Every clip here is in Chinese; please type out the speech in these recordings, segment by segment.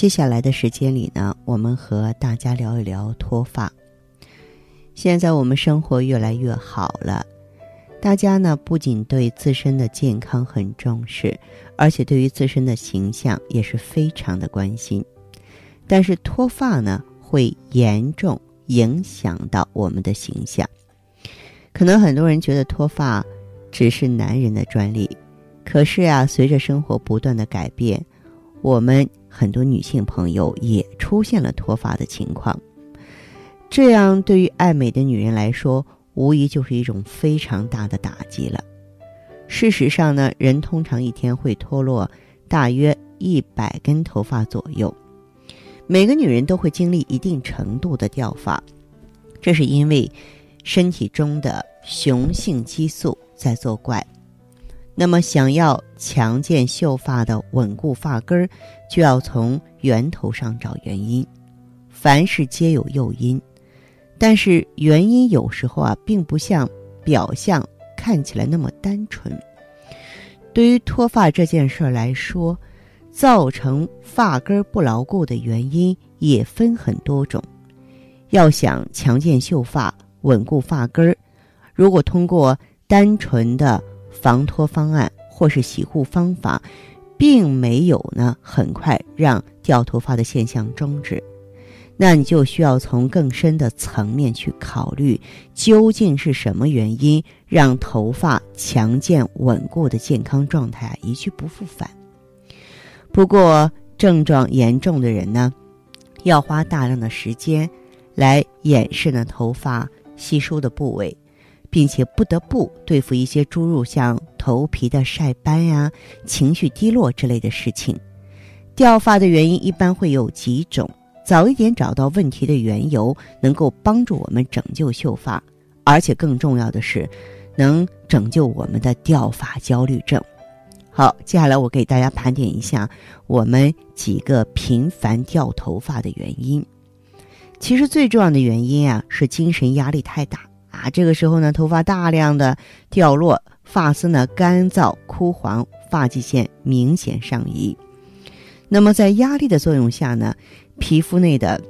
接下来的时间里呢，我们和大家聊一聊脱发。现在我们生活越来越好了。大家呢不仅对自身的健康很重视，而且对于自身的形象也是非常的关心。但是脱发呢会严重影响到我们的形象。可能很多人觉得脱发只是男人的专利，可是啊，随着生活不断的改变，我们很多女性朋友也出现了脱发的情况。这样对于爱美的女人来说，无疑就是一种非常大的打击了。事实上呢，人通常一天会脱落大约一百根头发左右。每个女人都会经历一定程度的掉发，这是因为身体中的雄性激素在作怪。那么，想要强健秀发的稳固发根儿，就要从源头上找原因。凡事皆有诱因。但是原因有时候啊，并不像表象看起来那么单纯。对于脱发这件事儿来说，造成发根不牢固的原因也分很多种。要想强健秀发、稳固发根儿，如果通过单纯的防脱方案或是洗护方法，并没有呢很快让掉头发的现象终止。那你就需要从更深的层面去考虑，究竟是什么原因让头发强健稳固的健康状态一去不复返？不过症状严重的人呢，要花大量的时间来掩饰呢头发稀疏的部位，并且不得不对付一些诸如像头皮的晒斑呀、情绪低落之类的事情。掉发的原因一般会有几种。早一点找到问题的缘由，能够帮助我们拯救秀发，而且更重要的是，能拯救我们的掉发焦虑症。好，接下来我给大家盘点一下我们几个频繁掉头发的原因。其实最重要的原因啊，是精神压力太大啊。这个时候呢，头发大量的掉落，发丝呢干燥枯黄，发际线明显上移。那么在压力的作用下呢？皮肤内的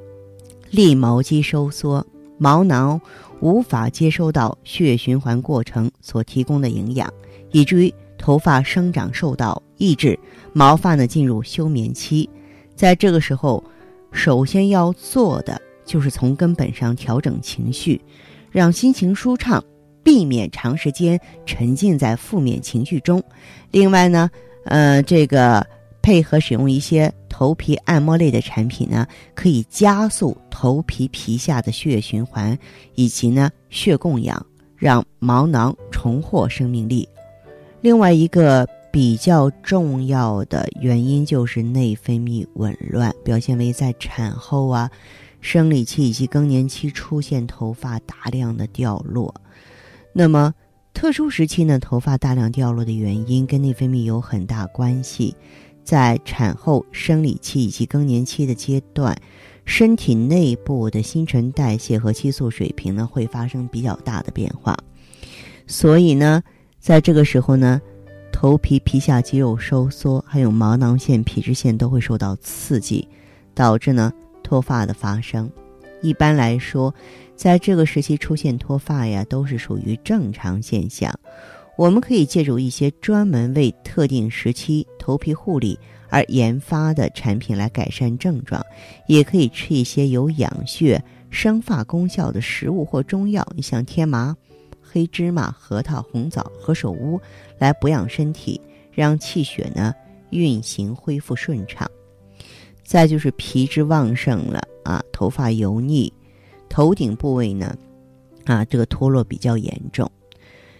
立毛肌收缩，毛囊无法接收到血液循环过程所提供的营养，以至于头发生长受到抑制，毛发呢进入休眠期。在这个时候，首先要做的就是从根本上调整情绪，让心情舒畅，避免长时间沉浸在负面情绪中。另外呢，呃，这个。配合使用一些头皮按摩类的产品呢，可以加速头皮皮下的血液循环以及呢血供氧，让毛囊重获生命力。另外一个比较重要的原因就是内分泌紊乱，表现为在产后啊、生理期以及更年期出现头发大量的掉落。那么特殊时期呢，头发大量掉落的原因跟内分泌有很大关系。在产后、生理期以及更年期的阶段，身体内部的新陈代谢和激素水平呢会发生比较大的变化，所以呢，在这个时候呢，头皮皮下肌肉收缩，还有毛囊腺、皮脂腺都会受到刺激，导致呢脱发的发生。一般来说，在这个时期出现脱发呀，都是属于正常现象。我们可以借助一些专门为特定时期头皮护理而研发的产品来改善症状，也可以吃一些有养血、生发功效的食物或中药，像天麻、黑芝麻、核桃、红枣、何首乌，来补养身体，让气血呢运行恢复顺畅。再就是皮脂旺盛了啊，头发油腻，头顶部位呢啊这个脱落比较严重。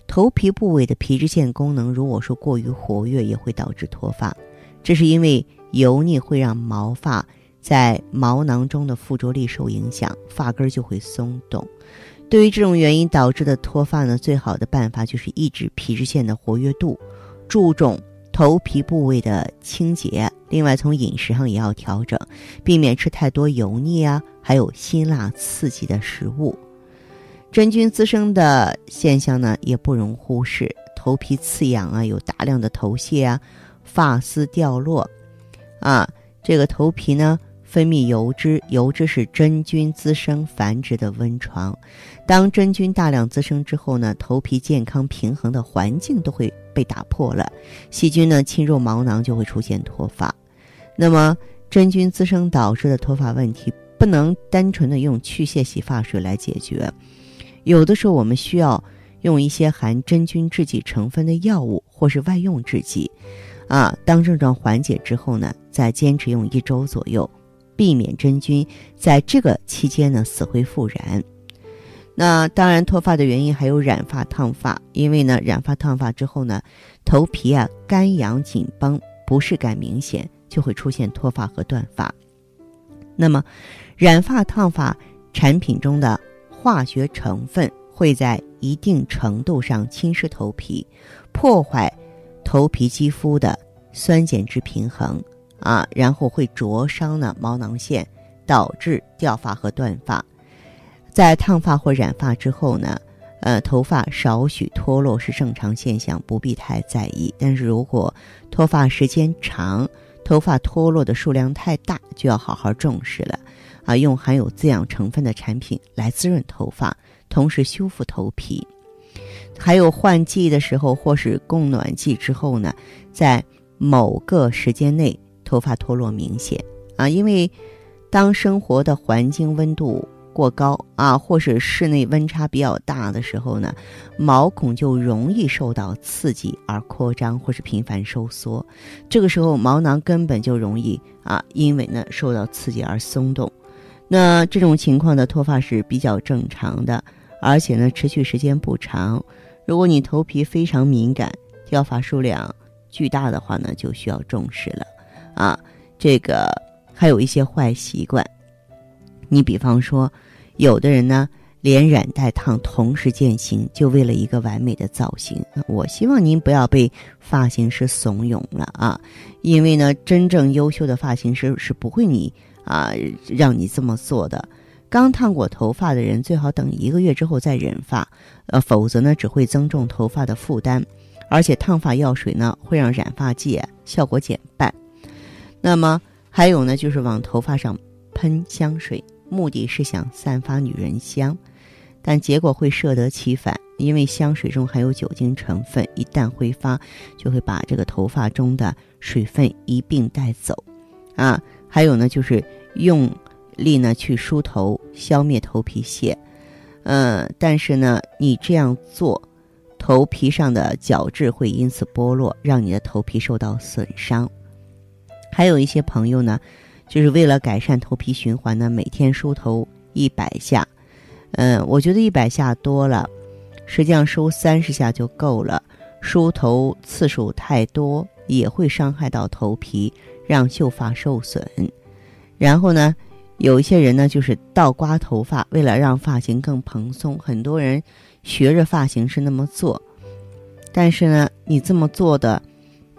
头皮部位的皮脂腺功能如果说过于活跃，也会导致脱发。这是因为油腻会让毛发在毛囊中的附着力受影响，发根就会松动。对于这种原因导致的脱发呢，最好的办法就是抑制皮脂腺的活跃度，注重头皮部位的清洁。另外，从饮食上也要调整，避免吃太多油腻啊，还有辛辣刺激的食物。真菌滋生的现象呢，也不容忽视。头皮刺痒啊，有大量的头屑啊，发丝掉落，啊，这个头皮呢分泌油脂，油脂是真菌滋生繁殖的温床。当真菌大量滋生之后呢，头皮健康平衡的环境都会被打破了，细菌呢侵入毛囊就会出现脱发。那么真菌滋生导致的脱发问题，不能单纯的用去屑洗发水来解决，有的时候我们需要。用一些含真菌制剂成分的药物或是外用制剂，啊，当症状缓解之后呢，再坚持用一周左右，避免真菌在这个期间呢死灰复燃。那当然，脱发的原因还有染发、烫发，因为呢，染发、烫发之后呢，头皮啊干痒紧绷，不适感明显，就会出现脱发和断发。那么，染发、烫发产品中的化学成分。会在一定程度上侵蚀头皮，破坏头皮肌肤的酸碱值平衡啊，然后会灼伤呢毛囊腺，导致掉发和断发。在烫发或染发之后呢，呃，头发少许脱落是正常现象，不必太在意。但是如果脱发时间长，头发脱落的数量太大，就要好好重视了啊！用含有滋养成分的产品来滋润头发。同时修复头皮，还有换季的时候或是供暖季之后呢，在某个时间内头发脱落明显啊，因为当生活的环境温度过高啊，或是室内温差比较大的时候呢，毛孔就容易受到刺激而扩张或是频繁收缩，这个时候毛囊根本就容易啊，因为呢受到刺激而松动，那这种情况的脱发是比较正常的。而且呢，持续时间不长。如果你头皮非常敏感，掉发数量巨大的话呢，就需要重视了。啊，这个还有一些坏习惯。你比方说，有的人呢，连染带烫同时进行，就为了一个完美的造型。我希望您不要被发型师怂恿了啊，因为呢，真正优秀的发型师是不会你啊让你这么做的。刚烫过头发的人最好等一个月之后再染发，呃，否则呢只会增重头发的负担，而且烫发药水呢会让染发剂效果减半。那么还有呢，就是往头发上喷香水，目的是想散发女人香，但结果会适得其反，因为香水中含有酒精成分，一旦挥发就会把这个头发中的水分一并带走。啊，还有呢，就是用。力呢去梳头，消灭头皮屑，嗯，但是呢，你这样做，头皮上的角质会因此剥落，让你的头皮受到损伤。还有一些朋友呢，就是为了改善头皮循环呢，每天梳头一百下，嗯，我觉得一百下多了，实际上梳三十下就够了。梳头次数太多也会伤害到头皮，让秀发受损。然后呢？有一些人呢，就是倒刮头发，为了让发型更蓬松。很多人学着发型师那么做，但是呢，你这么做的，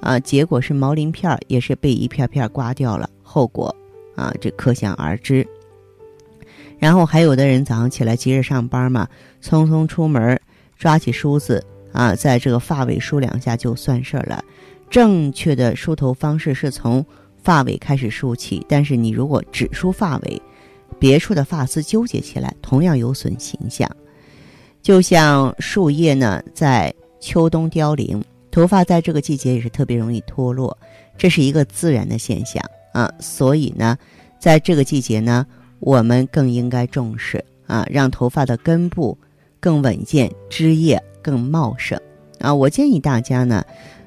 啊，结果是毛鳞片也是被一片片刮掉了，后果啊，这可想而知。然后还有的人早上起来急着上班嘛，匆匆出门，抓起梳子啊，在这个发尾梳两下就算事儿了。正确的梳头方式是从。发尾开始梳起，但是你如果只梳发尾，别处的发丝纠结起来，同样有损形象。就像树叶呢，在秋冬凋零，头发在这个季节也是特别容易脱落，这是一个自然的现象啊。所以呢，在这个季节呢，我们更应该重视啊，让头发的根部更稳健，枝叶更茂盛啊。我建议大家呢，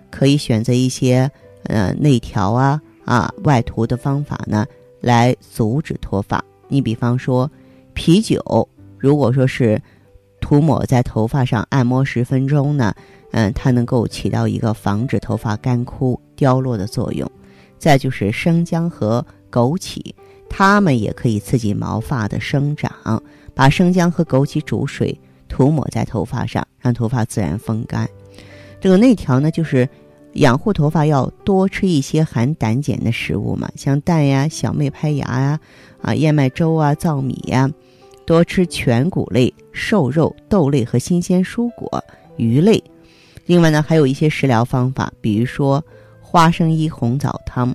可以选择一些呃内调啊。啊，外涂的方法呢，来阻止脱发。你比方说，啤酒，如果说是涂抹在头发上，按摩十分钟呢，嗯，它能够起到一个防止头发干枯掉落的作用。再就是生姜和枸杞，它们也可以刺激毛发的生长。把生姜和枸杞煮水涂抹在头发上，让头发自然风干。这个内调呢，就是养护头发要多吃一些含胆碱的食物嘛，像蛋呀、小麦胚芽呀、啊燕麦粥啊、糙米呀，多吃全谷类、瘦肉、豆类和新鲜蔬果、鱼类。另外呢，还有一些食疗方法，比如说花生衣红枣汤，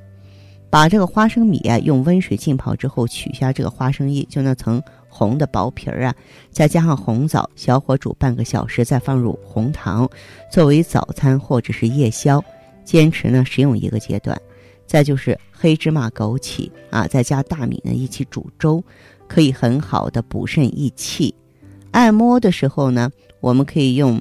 把这个花生米啊用温水浸泡之后，取下这个花生衣，就那层红的薄皮儿啊，再加上红枣，小火煮半个小时，再放入红糖，作为早餐或者是夜宵，坚持呢食用一个阶段。再就是黑芝麻、枸杞啊，再加大米呢一起煮粥，可以很好的补肾益气。按摩的时候呢，我们可以用。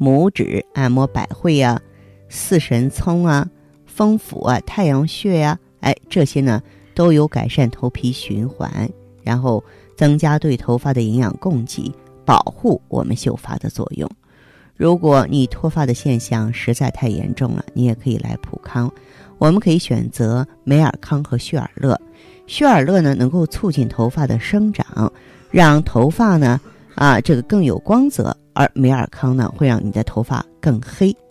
拇指按摩百会呀、四神聪啊、风府啊、太阳穴呀，哎，这些呢都有改善头皮循环，然后增加对头发的营养供给，保护我们秀发的作用。如果你脱发的现象实在太严重了，你也可以来普康，我们可以选择美尔康和血尔乐。血尔乐呢能够促进头发的生长，让头发呢啊这个更有光泽。而美尔康呢，会让你的头发更黑，